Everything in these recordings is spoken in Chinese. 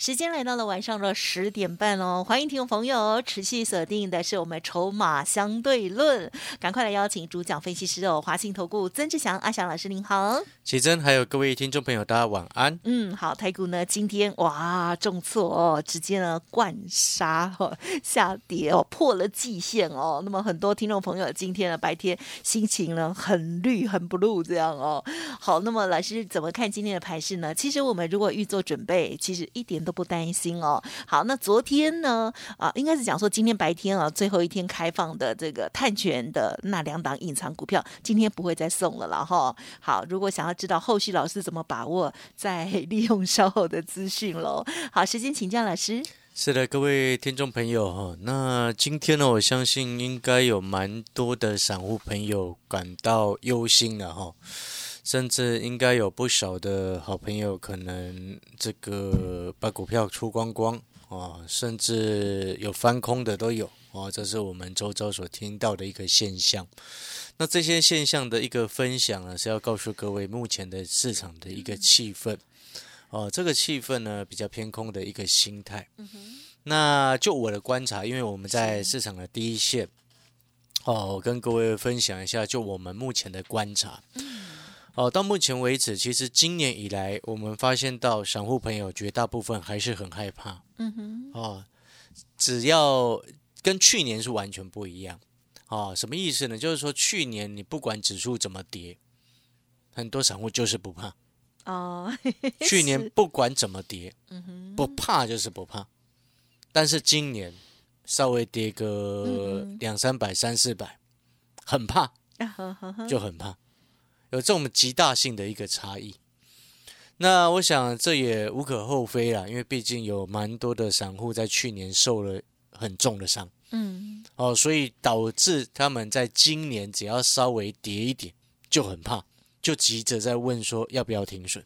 时间来到了晚上的十点半哦，欢迎听众朋友持续锁定的是我们筹码相对论，赶快来邀请主讲分析师哦，华信投顾曾志祥阿祥老师您好，奇珍还有各位听众朋友，大家晚安。嗯，好，台股呢今天哇重挫哦，直接呢灌杀哦 下跌哦，破了季线哦，那么很多听众朋友今天呢白天心情呢很绿很 blue 这样哦，好，那么老师怎么看今天的盘势呢？其实我们如果预做准备，其实一点都不担心哦。好，那昨天呢？啊，应该是讲说今天白天啊，最后一天开放的这个探权的那两档隐藏股票，今天不会再送了了哈。好，如果想要知道后续老师怎么把握，再利用稍后的资讯喽。好，时间请教老师。是的，各位听众朋友哈，那今天呢，我相信应该有蛮多的散户朋友感到忧心了哈。甚至应该有不少的好朋友，可能这个把股票出光光啊，甚至有翻空的都有啊，这是我们周遭所听到的一个现象。那这些现象的一个分享呢，是要告诉各位目前的市场的一个气氛哦，这个气氛呢比较偏空的一个心态。那就我的观察，因为我们在市场的第一线哦，我跟各位分享一下，就我们目前的观察。哦，到目前为止，其实今年以来，我们发现到散户朋友绝大部分还是很害怕。嗯哼。哦，只要跟去年是完全不一样。哦，什么意思呢？就是说去年你不管指数怎么跌，很多散户就是不怕。哦。去年不管怎么跌，嗯哼，不怕就是不怕。但是今年稍微跌个两三百、三四百，很怕，就很怕。有这么极大性的一个差异，那我想这也无可厚非啦，因为毕竟有蛮多的散户在去年受了很重的伤，嗯，哦，所以导致他们在今年只要稍微跌一点就很怕，就急着在问说要不要停损，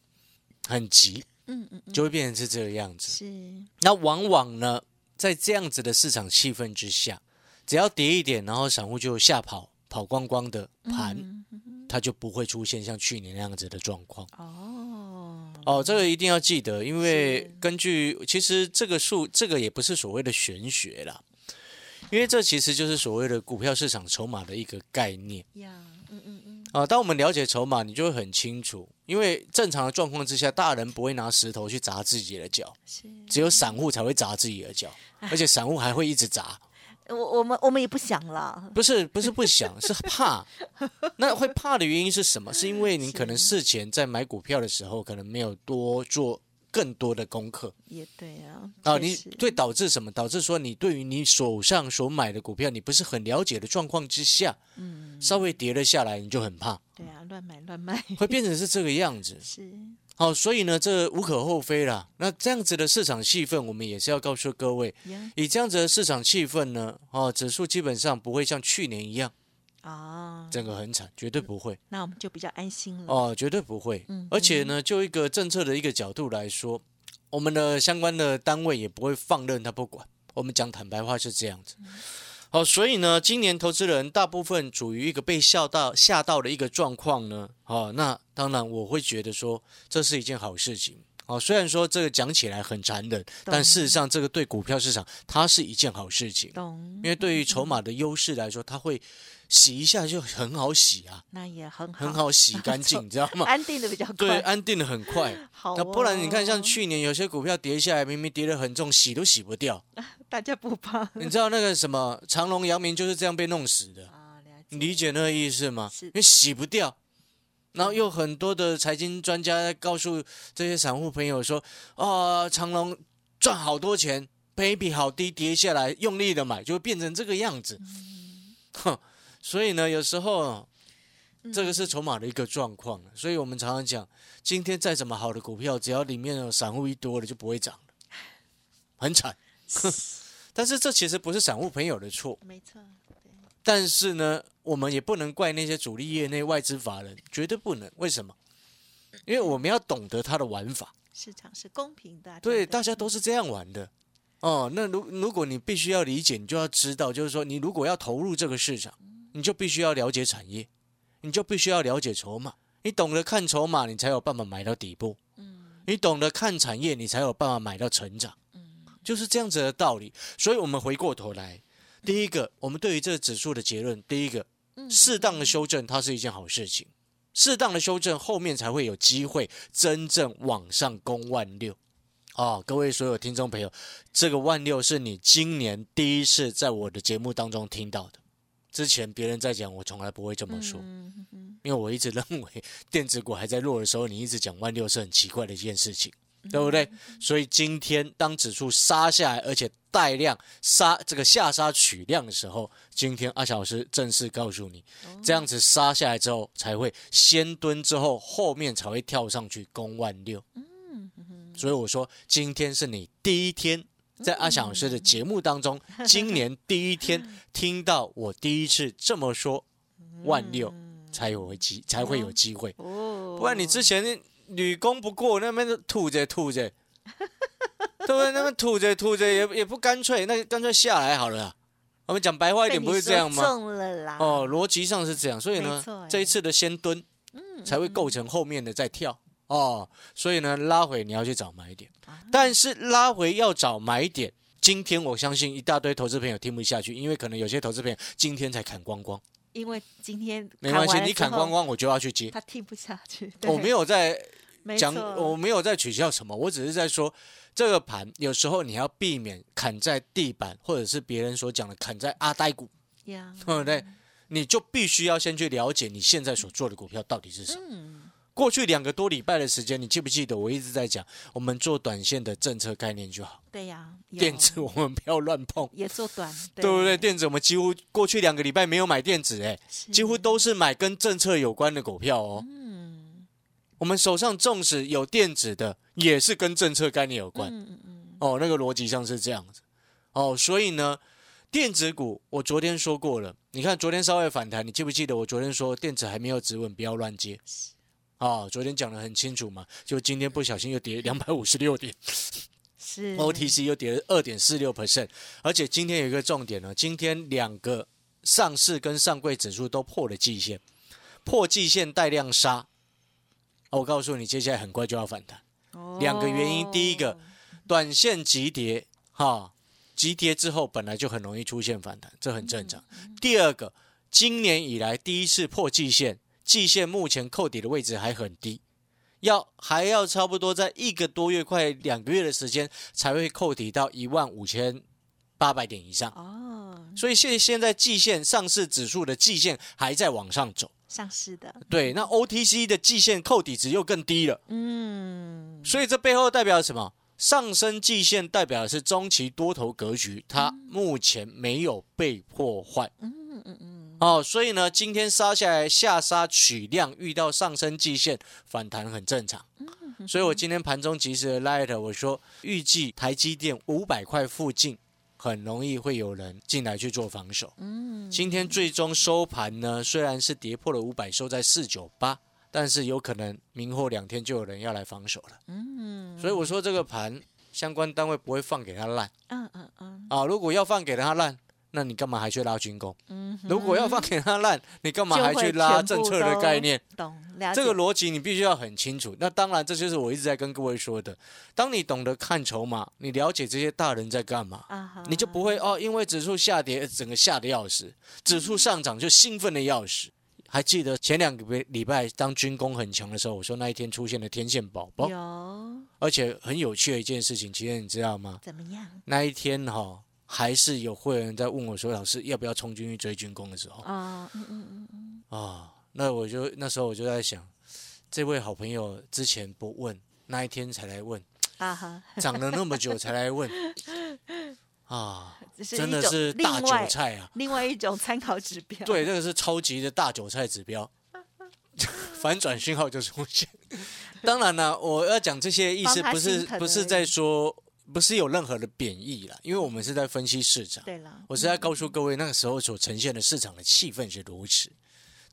很急，嗯嗯，就会变成是这个样子。是，那往往呢，在这样子的市场气氛之下，只要跌一点，然后散户就吓跑，跑光光的盘。它就不会出现像去年那样子的状况。哦。哦，这个一定要记得，因为根据其实这个数，这个也不是所谓的玄学啦，因为这其实就是所谓的股票市场筹码的一个概念。呀，嗯嗯嗯。啊，当我们了解筹码，你就会很清楚，因为正常的状况之下，大人不会拿石头去砸自己的脚，只有散户才会砸自己的脚，而且散户还会一直砸。我我们我们也不想了，不是不是不想，是怕。那会怕的原因是什么？是因为你可能事前在买股票的时候，可能没有多做更多的功课。也对啊。啊，你会导致什么？导致说你对于你手上所买的股票，你不是很了解的状况之下，嗯，稍微跌了下来，你就很怕。对啊，乱买乱卖，会变成是这个样子。是。好，所以呢，这无可厚非啦。那这样子的市场气氛，我们也是要告诉各位，以这样子的市场气氛呢，哦，指数基本上不会像去年一样啊，整个很惨，绝对不会。那我们就比较安心了。哦，绝对不会。嗯，而且呢，就一个政策的一个角度来说，我们的相关的单位也不会放任他不管。我们讲坦白话是这样子。好，所以呢，今年投资人大部分处于一个被笑到、吓到的一个状况呢。好，那当然我会觉得说，这是一件好事情。好，虽然说这个讲起来很残忍，但事实上这个对股票市场它是一件好事情。因为对于筹码的优势来说，它会。洗一下就很好洗啊，那也很很好洗干净，你知道吗？安定的比较快，对，安定的很快。好，那不然你看，像去年有些股票跌下来，明明跌得很重，洗都洗不掉。大家不怕？你知道那个什么长隆、阳明就是这样被弄死的啊？你理解那个意思吗？因为洗不掉，然后又很多的财经专家告诉这些散户朋友说：“哦，长隆赚好多钱，赔比好低，跌下来用力的买，就会变成这个样子。”哼。所以呢，有时候这个是筹码的一个状况，所以我们常常讲，今天再怎么好的股票，只要里面有散户一多了，就不会涨了，很惨。但是这其实不是散户朋友的错，没错，但是呢，我们也不能怪那些主力业内外资法人，绝对不能。为什么？因为我们要懂得它的玩法。市场是公平的啊，对，大家都是这样玩的。哦，那如如果你必须要理解，你就要知道，就是说，你如果要投入这个市场，你就必须要了解产业，你就必须要了解筹码。你懂得看筹码，你才有办法买到底部。你懂得看产业，你才有办法买到成长。嗯就是这样子的道理。所以，我们回过头来，第一个，我们对于这个指数的结论，第一个，适当的修正，它是一件好事情。适当的修正，后面才会有机会真正往上攻万六。哦，各位所有听众朋友，这个万六是你今年第一次在我的节目当中听到的。之前别人在讲，我从来不会这么说，嗯嗯因为我一直认为电子股还在弱的时候，你一直讲万六是很奇怪的一件事情，对不对？所以今天当指数杀下来，而且带量杀这个下杀取量的时候，今天阿小老师正式告诉你，这样子杀下来之后，才会先蹲之后，后面才会跳上去攻万六。所以我说，今天是你第一天在阿小老师的节目当中，今年第一天听到我第一次这么说，万六才有机才会有机会，哦，不然你之前屡攻不过，那边吐着吐着，对不对？那么吐着吐着也也不干脆，那干脆下来好了啊。我们讲白话一点，不是这样吗？中了啦，哦，逻辑上是这样，所以呢这一次的先蹲，嗯才会构成后面的再跳哦。所以呢，拉回你要去找买点，啊但是拉回要找买点。今天我相信一大堆投资朋友听不下去，因为可能有些投资朋友今天才砍光光，因为今天没关系，你砍光，光我就要去接。他听不下去。我没有在讲，我没有在取笑什么，我只是在说这个盘有时候你要避免砍在地板，或者是别人所讲的砍在阿呆股，呀，对不对？你就必须要先去了解你现在所做的股票到底是什么。嗯，过去两个多礼拜的时间，你记不记得我一直在讲，我们做短线的政策概念就好，对呀，有电子我们不要乱碰，也做短，对不对？电子我们几乎过去两个礼拜没有买电子，哎，几乎都是买跟政策有关的股票哦。嗯我们手上纵使有电子的，也是跟政策概念有关。嗯嗯嗯，哦，那个逻辑上是这样子。哦，所以呢，电子股我昨天说过了，你看昨天稍微反弹，你记不记得我昨天说电子还没有止稳，不要乱接。哦，昨天讲的很清楚嘛，就今天不小心又跌 两百五十六点是，OTC 又跌了二点四六 percent，而且今天有一个重点呢，今天两个上市跟上柜指数都破了季线，破季线带量杀。哦我告诉你，接下来很快就要反弹。两个原因第一个哦短线急跌，哈，急跌之后本来就很容易出现反弹，这很正常。第二个，今年以来第一次破季线，季线目前扣底的位置还很低，要还要差不多在一个多月、快两个月的时间才会扣底到一万五千八百点以上。哦，所以现现在季线上市指数的季线还在往上走，上市的，对，那 OTC 的季线扣底值又更低了。嗯，所以这背后代表什么？上升季线代表的是中期多头格局，它目前没有被破坏。嗯嗯嗯，哦，所以呢，今天杀下来下杀取量，遇到上升季线反弹很正常。所以我今天盘中及时的 light，我说预计台积电五百块附近很容易会有人进来去做防守。嗯，今天最终收盘呢，虽然是跌破了五百，收在四九八，但是有可能明后两天就有人要来防守了。嗯，所以我说这个盘相关单位不会放给他烂嗯嗯嗯啊，如果要放给他烂，那你干嘛还去拉军工？嗯，如果要放给他烂，你干嘛还去拉政策的概念？懂这个逻辑你必须要很清楚。那当然，这就是我一直在跟各位说的。当你懂得看筹码，你了解这些大人在干嘛，啊，你就不会哦，因为指数下跌，整个吓得要死；指数上涨就兴奋的要死。还记得前两个礼拜当军工很强的时候，我说那一天出现了天线宝宝，有而且很有趣的一件事情，其实你知道吗？怎么样那一天哈、还是有会员在问我说：“老师要不要冲进去追军工的时候啊？嗯嗯嗯嗯，啊？”那我就那时候我就在想，这位好朋友之前不问，那一天才来问，啊哈，涨了那么久才来问 啊，真的是大韭菜啊！另外一种参考指标，对，这个是超级的大韭菜指标，反转讯号就出现。当然了，我要讲这些意思不是不是在说不是有任何的贬义啦，因为我们是在分析市场。对了，我是在告诉各位，那个时候所呈现的市场的气氛是如此，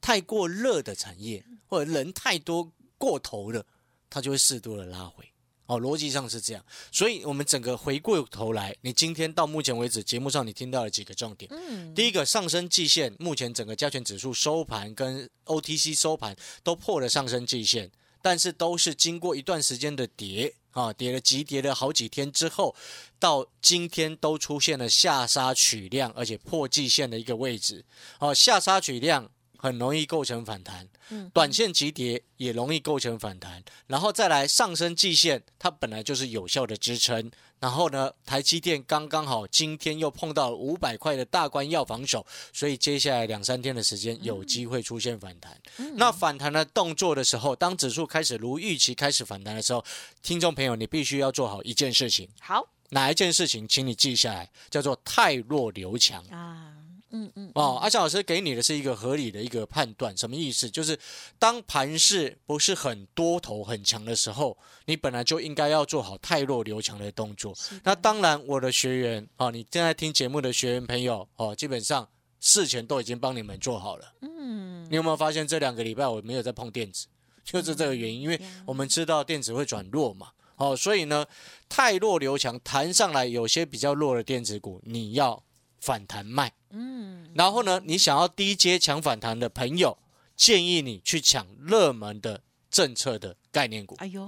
太过热的产业或者人太多过头了，它就会适度的拉回。哦，逻辑上是这样，所以我们整个回过头来，你今天到目前为止节目上你听到了几个重点。嗯，第一个，上升季线，目前整个加权指数收盘跟 OTC 收盘都破了上升季线，但是都是经过一段时间的跌啊，跌了急跌了好几天之后，到今天都出现了下杀取量，而且破季线的一个位置。哦，下杀取量很容易构成反弹，嗯。短线急跌也容易构成反弹，然后再来上升季线，它本来就是有效的支撑。然后呢，台积电刚刚好今天又碰到五百块的大关要防守，所以接下来两三天的时间有机会出现反弹。那反弹的动作的时候，当指数开始如预期开始反弹的时候，听众朋友你必须要做好一件事情，好。哪一件事情，请你记下来，叫做太弱留强。啊，嗯嗯，哦，阿翔老师给你的是一个合理的一个判断，什么意思？就是当盘势不是很多头很强的时候，你本来就应该要做好太弱留强的动作。那当然，我的学员哦，你正在听节目的学员朋友哦，基本上事前都已经帮你们做好了。嗯，你有没有发现这两个礼拜我没有在碰电子，就是这个原因，因为我们知道电子会转弱嘛。哦，所以呢，太弱留强，弹上来有些比较弱的电子股，你要反弹卖。嗯，然后呢，你想要低阶抢反弹的朋友，建议你去抢热门的政策的概念股，哎呦，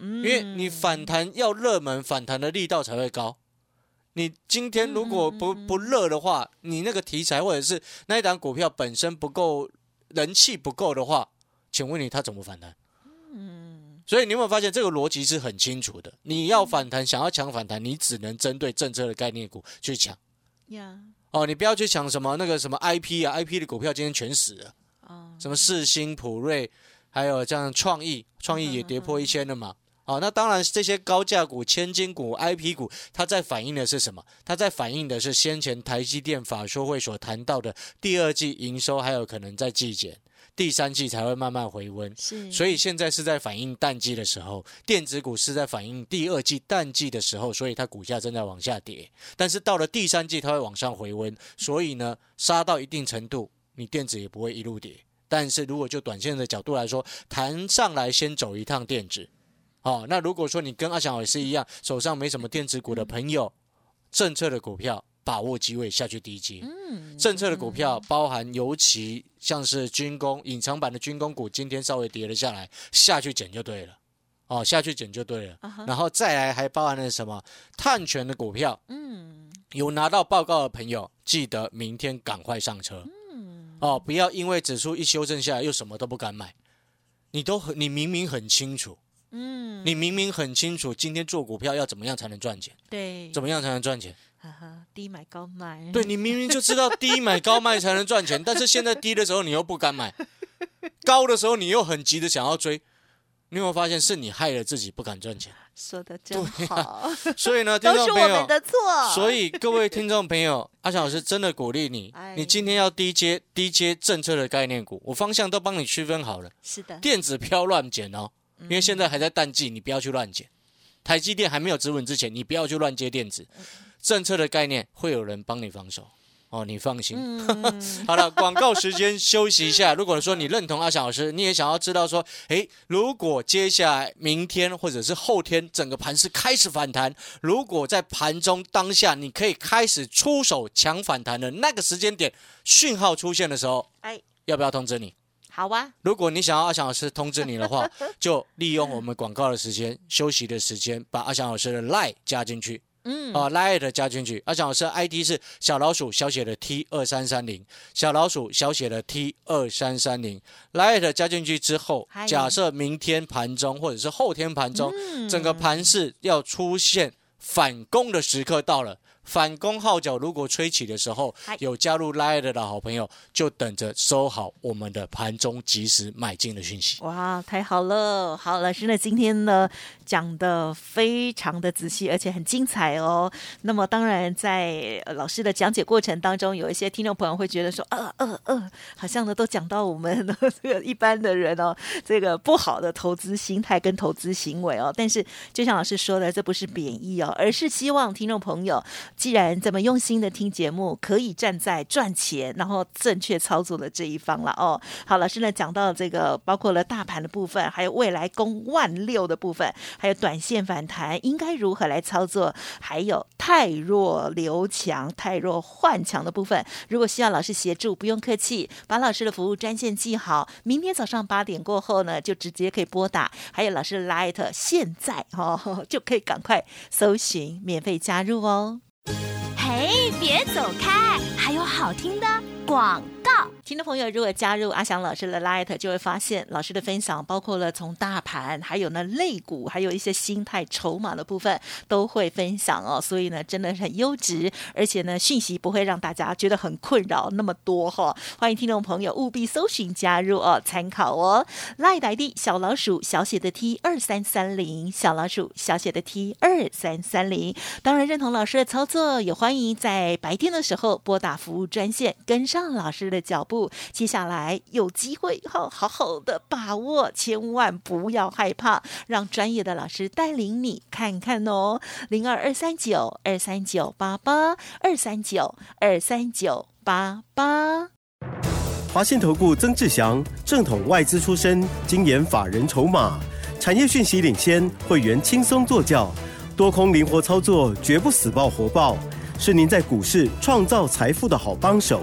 嗯，因为你反弹要热门，反弹的力道才会高。你今天如果不不热的话，你那个题材或者是那一档股票本身不够人气不够的话，请问你它怎么反弹？嗯，所以你有没有发现这个逻辑是很清楚的？你要反弹，想要抢反弹，你只能针对政策的概念股去抢呀，哦，你不要去想什么那个什么 IP 啊，IP 的股票今天全死了。啊，什么世星、普瑞，还有这样创意，创意也跌破一千了嘛。哦，那当然，这些高价股、千金股、IP 股，它在反映的是什么？它在反映的是先前台积电法说会所谈到的第二季营收还有可能在季减，第三季才会慢慢回温。是，所以现在是在反映淡季的时候，电子股是在反映第二季淡季的时候，所以它股价正在往下跌。但是到了第三季，它会往上回温，所以呢，杀到一定程度，你电子也不会一路跌。但是如果就短线的角度来说，弹上来先走一趟电子，哦，那如果说你跟阿翔老师一样，手上没什么电子股的朋友，政策的股票把握机会下去低接。嗯，政策的股票包含尤其像是军工隐藏版的军工股，今天稍微跌了下来，下去捡就对了。哦，下去捡就对了。然后再来还包含了什么碳权的股票，嗯，有拿到报告的朋友，记得明天赶快上车。嗯，哦，不要因为指数一修正下来，又什么都不敢买。你都很，你明明很清楚，嗯，你明明很清楚，今天做股票要怎么样才能赚钱，对，怎么样才能赚钱？哈哈，低买高卖，对你明明就知道低买高卖才能赚钱，但是现在低的时候你又不敢买，高的时候你又很急的想要追，你有没有发现是你害了自己不敢赚钱？说的真好，所以呢，听众朋友，我们的错，所以各位听众朋友，阿翔老师真的鼓励你哎，你今天要低阶低阶政策的概念股，我方向都帮你区分好了，是的，电子不要乱捡哦，因为现在还在淡季，你不要去乱捡。台积电还没有止稳之前，你不要去乱接电子，政策的概念会有人帮你防守哦，你放心。嗯，好了，广告时间休息一下。如果说你认同阿翔老师，你也想要知道说，诶，如果接下来明天或者是后天整个盘势开始反弹，如果在盘中当下你可以开始出手抢反弹的那个时间点，讯号出现的时候，哎，要不要通知你？好啊，如果你想要阿翔老师通知你的话，就利用我们广告的时间、休息的时间，把阿翔老师的 line 加进去。嗯，啊 l i t 加进去。阿翔老师的 ID 是小老鼠小写的 T 二三三零，小老鼠小写的 T 二三三零。l i t 加进去之后，假设明天盘中或者是后天盘中，嗯整个盘势要出现反攻的时刻到了。反攻号角如果吹起的时候，有加入 Line 的好朋友就等着收好我们的盘中及时买进的讯息。哇，太好了！好，老师呢今天呢讲的非常的仔细，而且很精彩哦。那么当然在呃老师的讲解过程当中，有一些听众朋友会觉得说，呃呃呃，好像呢都讲到我们这个一般的人哦，这个不好的投资心态跟投资行为哦。但是就像老师说的，这不是贬义哦，而是希望听众朋友既然这么用心的听节目，可以站在赚钱然后正确操作的这一方了哦。好，老师呢讲到这个，包括了大盘的部分，还有未来攻万六的部分，还有短线反弹应该如何来操作，还有太弱留强、太弱换强的部分。如果需要老师协助，不用客气，把老师的服务专线记好，明天早上八点过后呢，就直接可以拨打。还有老师的 Light，现在哦 就可以赶快搜寻免费加入哦。嘿，别走开，还有好听的广告。听众朋友，如果加入阿翔老师的 Light，就会发现老师的分享包括了从大盘，还有呢类股，还有一些心态、筹码的部分都会分享哦。所以呢，真的是很优质，而且呢，讯息不会让大家觉得很困扰那么多哈、欢迎听众朋友务必搜寻加入哦，参考哦。Light ID 小老鼠小写的 T 二三三零，小老鼠小写的 T 二三三零。当然认同老师的操作，也欢迎在白天的时候拨打服务专线，跟上老师的脚步。接下来有机会好好好的把握，千万不要害怕，让专业的老师带领你看看哦。零二二三九二三九八八二三九二三九八八。华信投顾曾志祥，正统外资出身，精研法人筹码，产业讯息领先，会员轻松做教，多空灵活操作，绝不死爆活爆，是您在股市创造财富的好帮手。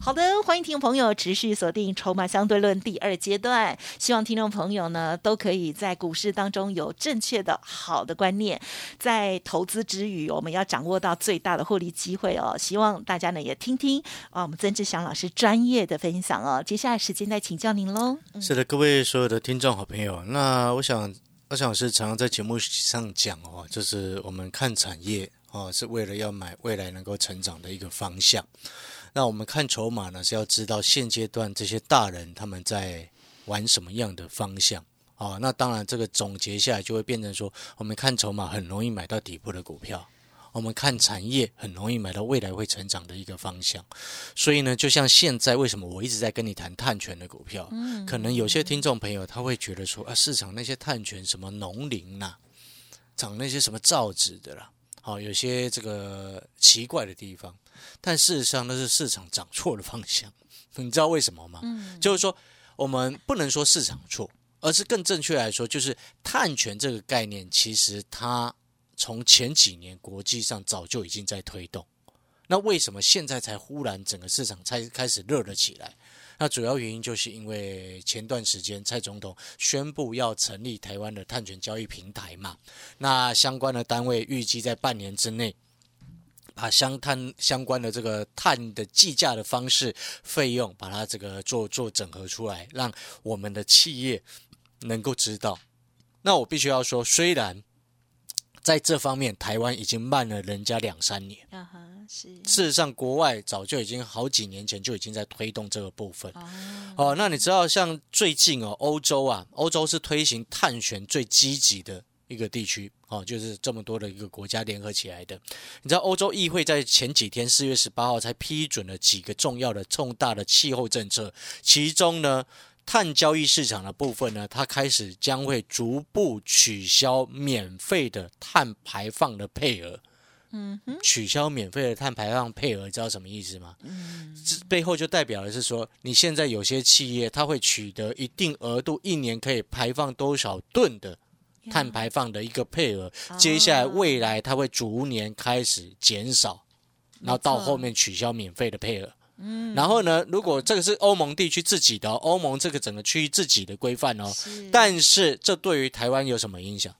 好的，欢迎听众朋友持续锁定《筹码相对论》第二阶段。希望听众朋友呢都可以在股市当中有正确的好的观念，在投资之余，我们要掌握到最大的获利机会哦。希望大家呢也听听啊，我们曾志祥老师专业的分享哦。接下来时间再请教您喽。是的，各位所有的听众好朋友，那我想，我想是常常在节目上讲哦，就是我们看产业哦，是为了要买未来能够成长的一个方向。那我们看筹码呢，是要知道现阶段这些大人他们在玩什么样的方向。啊、那当然，这个总结下来就会变成说，我们看筹码很容易买到底部的股票。我们看产业很容易买到未来会成长的一个方向，所以呢，就像现在为什么我一直在跟你谈碳权的股票，嗯。可能有些听众朋友他会觉得说啊，市场那些碳权什么农林呐、涨那些什么造纸的啦，好、有些这个奇怪的地方，但事实上那是市场涨错了方向，你知道为什么吗？嗯就是说我们不能说市场错，而是更正确来说，就是碳权这个概念，其实它从前几年国际上早就已经在推动。那为什么现在才忽然整个市场才开始热了起来？那主要原因就是因为前段时间蔡总统宣布要成立台湾的碳权交易平台嘛，那相关的单位预计在半年之内。把相碳相关的这个碳的计价的方式、费用，把它这个做做整合出来，让我们的企业能够知道。那我必须要说，虽然在这方面台湾已经慢了人家两三年，啊哈，是事实上国外早就已经好几年前就已经在推动这个部分。哦，哦，那你知道像最近哦，欧洲啊，欧洲是推行碳权最积极的一个地区哦，就是这么多的一个国家联合起来的。你知道欧洲议会在前几天四月十八号才批准了几个重要的重大的气候政策，其中呢。碳交易市场的部分呢，它开始将会逐步取消免费的碳排放的配额。嗯哼，取消免费的碳排放配额，知道什么意思吗？嗯，这背后就代表的是说，你现在有些企业它会取得一定额度，一年可以排放多少吨的碳排放的一个配额，接下来未来它会逐年开始减少，然后到后面取消免费的配额。嗯然后呢，如果这个是欧盟地区自己的、哦，欧盟这个整个区域自己的规范哦，是但是这对于台湾有什么影响？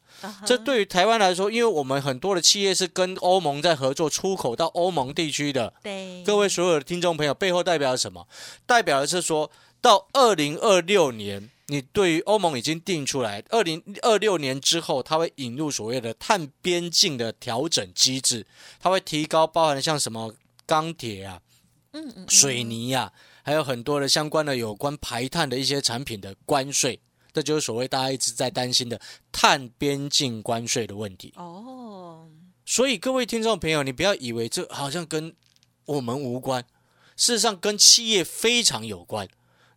这对于台湾来说，因为我们很多的企业是跟欧盟在合作，出口到欧盟地区的。对各位所有的听众朋友，背后代表了什么？代表的是说到二零二六年，你对于欧盟已经定出来，二零二六年之后，它会引入所谓的碳边境的调整机制，它会提高包含像什么钢铁啊、嗯嗯水泥呀、还有很多的相关的有关排碳的一些产品的关税，这就是所谓大家一直在担心的碳边境关税的问题。哦，所以各位听众朋友，你不要以为这好像跟我们无关，事实上跟企业非常有关。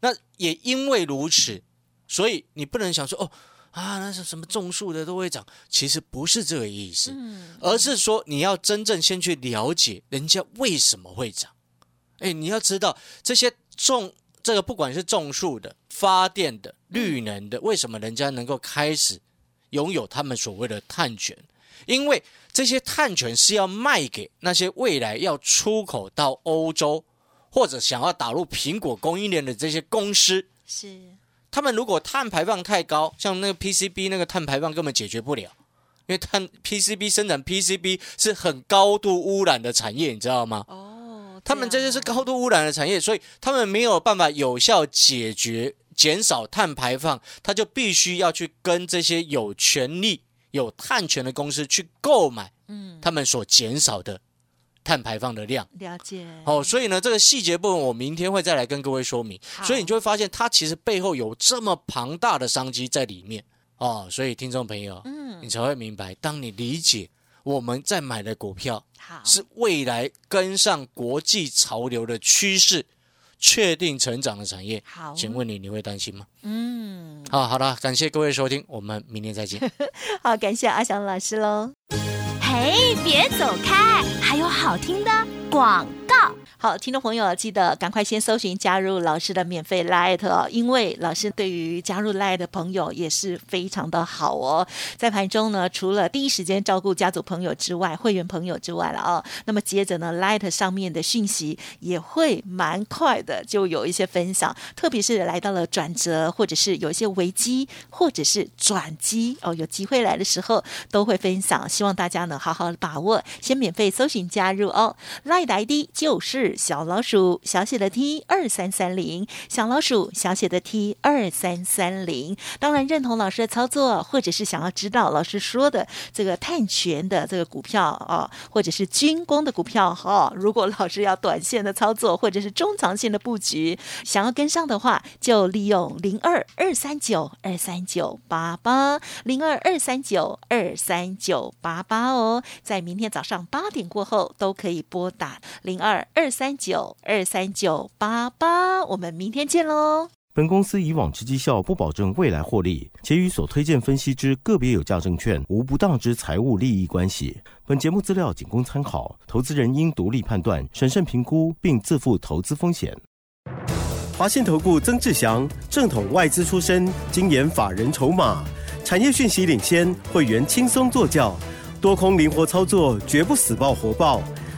那也因为如此，所以你不能想说哦啊，那是什么种树的都会涨，其实不是这个意思，嗯而是说你要真正先去了解人家为什么会涨。哎，你要知道这些种这个不管是种树的、发电的、绿能的，为什么人家能够开始拥有他们所谓的碳权？因为这些碳权是要卖给那些未来要出口到欧洲或者想要打入苹果供应链的这些公司。是他们如果碳排放太高，像那个 PCB 那个碳排放根本解决不了，因为碳 PCB 生产 PCB 是很高度污染的产业，你知道吗？哦，他们这些是高度污染的产业，所以他们没有办法有效解决减少碳排放，他就必须要去跟这些有权利、有碳权的公司去购买嗯他们所减少的碳排放的量。了解哦，所以呢，这个细节部分我明天会再来跟各位说明。所以你就会发现，它其实背后有这么庞大的商机在里面哦。所以听众朋友，嗯你才会明白，当你理解我们在买的股票是未来跟上国际潮流的趋势，确定成长的产业。好，请问你，你会担心吗？嗯，好，好了，感谢各位收听，我们明天再见。好，感谢阿翔老师喽。嘿，别走开，还有好听的广告。好，听众朋友记得赶快先搜寻加入老师的免费 Light 哦，因为老师对于加入 Light 的朋友也是非常的好哦。在盘中呢，除了第一时间照顾家族朋友之外，会员朋友之外了哦，那么接着呢，Light 上面的讯息也会蛮快的，就有一些分享，特别是来到了转折，或者是有一些危机，或者是转机哦，有机会来的时候都会分享，希望大家呢好好把握，先免费搜寻加入哦。Line 的 ID 就是小老鼠小写的 T 二三三零，小老鼠小写的 T 二三三零。当然认同老师的操作，或者是想要知道老师说的这个碳权的这个股票啊，或者是军工的股票哈、如果老师要短线的操作，或者是中长线的布局，想要跟上的话，就利用零二二三九二三九八八零二二三九二三九八八哦，在明天早上八点过后都可以拨打零二二三九二三九八八，我们明天见喽。本公司以往之绩效不保证未来获利，且与所推荐分析之个别有价证券无不当之财务利益关系。本节目资料仅供参考，投资人应独立判断、审慎评估，并自负投资风险。华信投顾曾志祥，正统外资出身，精研法人筹码，产业讯息领先，会员轻松做教，多空灵活操作，绝不死爆活爆，